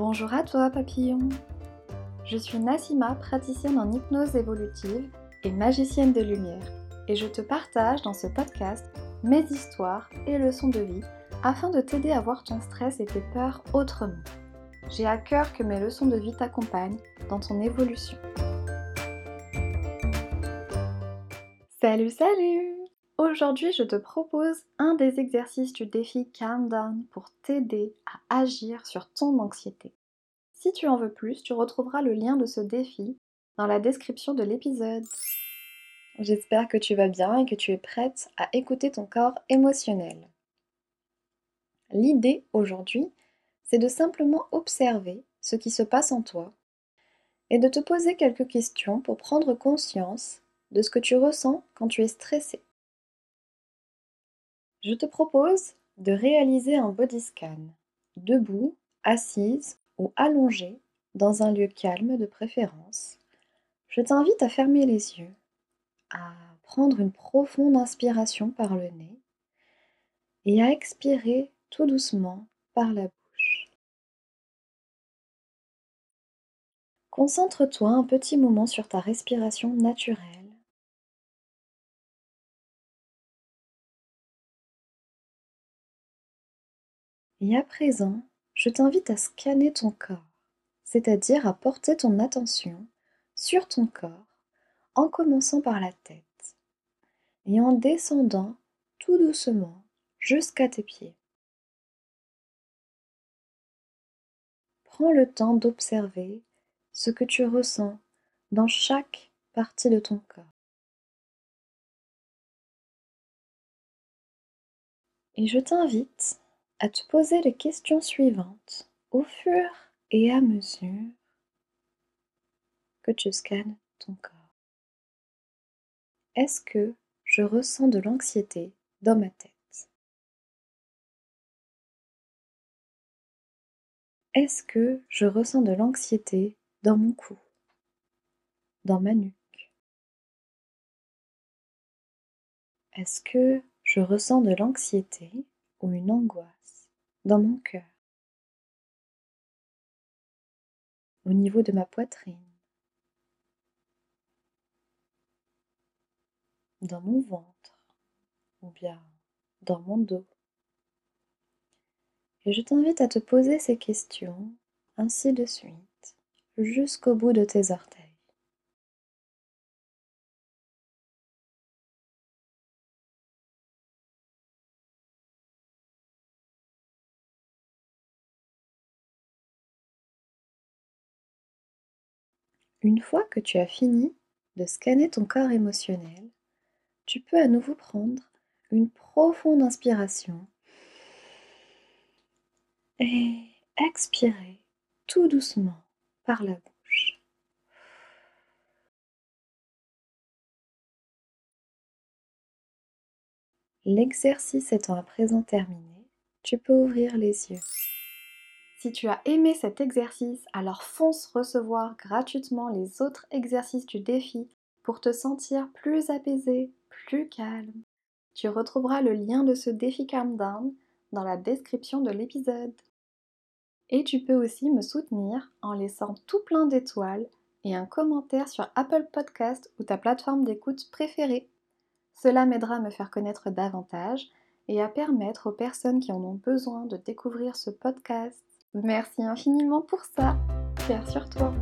Bonjour à toi papillon Je suis Nassima, praticienne en hypnose évolutive et magicienne de lumière et je te partage dans ce podcast mes histoires et leçons de vie afin de t'aider à voir ton stress et tes peurs autrement. J'ai à cœur que mes leçons de vie t'accompagnent dans ton évolution. Salut salut Aujourd'hui, je te propose un des exercices du défi Calm Down pour t'aider à agir sur ton anxiété. Si tu en veux plus, tu retrouveras le lien de ce défi dans la description de l'épisode. J'espère que tu vas bien et que tu es prête à écouter ton corps émotionnel. L'idée aujourd'hui, c'est de simplement observer ce qui se passe en toi et de te poser quelques questions pour prendre conscience de ce que tu ressens quand tu es stressé. Je te propose de réaliser un body scan, debout, assise ou allongée, dans un lieu calme de préférence. Je t'invite à fermer les yeux, à prendre une profonde inspiration par le nez et à expirer tout doucement par la bouche. Concentre-toi un petit moment sur ta respiration naturelle Et à présent, je t'invite à scanner ton corps, c'est-à-dire à porter ton attention sur ton corps en commençant par la tête et en descendant tout doucement jusqu'à tes pieds. Prends le temps d'observer ce que tu ressens dans chaque partie de ton corps. Et je t'invite à te poser les questions suivantes au fur et à mesure que tu scannes ton corps. Est-ce que je ressens de l'anxiété dans ma tête? Est-ce que je ressens de l'anxiété dans mon cou Dans ma nuque? Est-ce que je ressens de l'anxiété ou une angoisse dans mon cœur, au niveau de ma poitrine, dans mon ventre ou bien dans mon dos. Et je t'invite à te poser ces questions ainsi de suite jusqu'au bout de tes orteils. Une fois que tu as fini de scanner ton corps émotionnel, tu peux à nouveau prendre une profonde inspiration et expirer tout doucement par la bouche. L'exercice étant à présent terminé, tu peux ouvrir les yeux. Si tu as aimé cet exercice, alors fonce recevoir gratuitement les autres exercices du défi pour te sentir plus apaisé, plus calme. Tu retrouveras le lien de ce défi Calm Down dans la description de l'épisode. Et tu peux aussi me soutenir en laissant tout plein d'étoiles et un commentaire sur Apple Podcast ou ta plateforme d'écoute préférée. Cela m'aidera à me faire connaître davantage et à permettre aux personnes qui en ont besoin de découvrir ce podcast. Merci infiniment pour ça. Faire sur toi.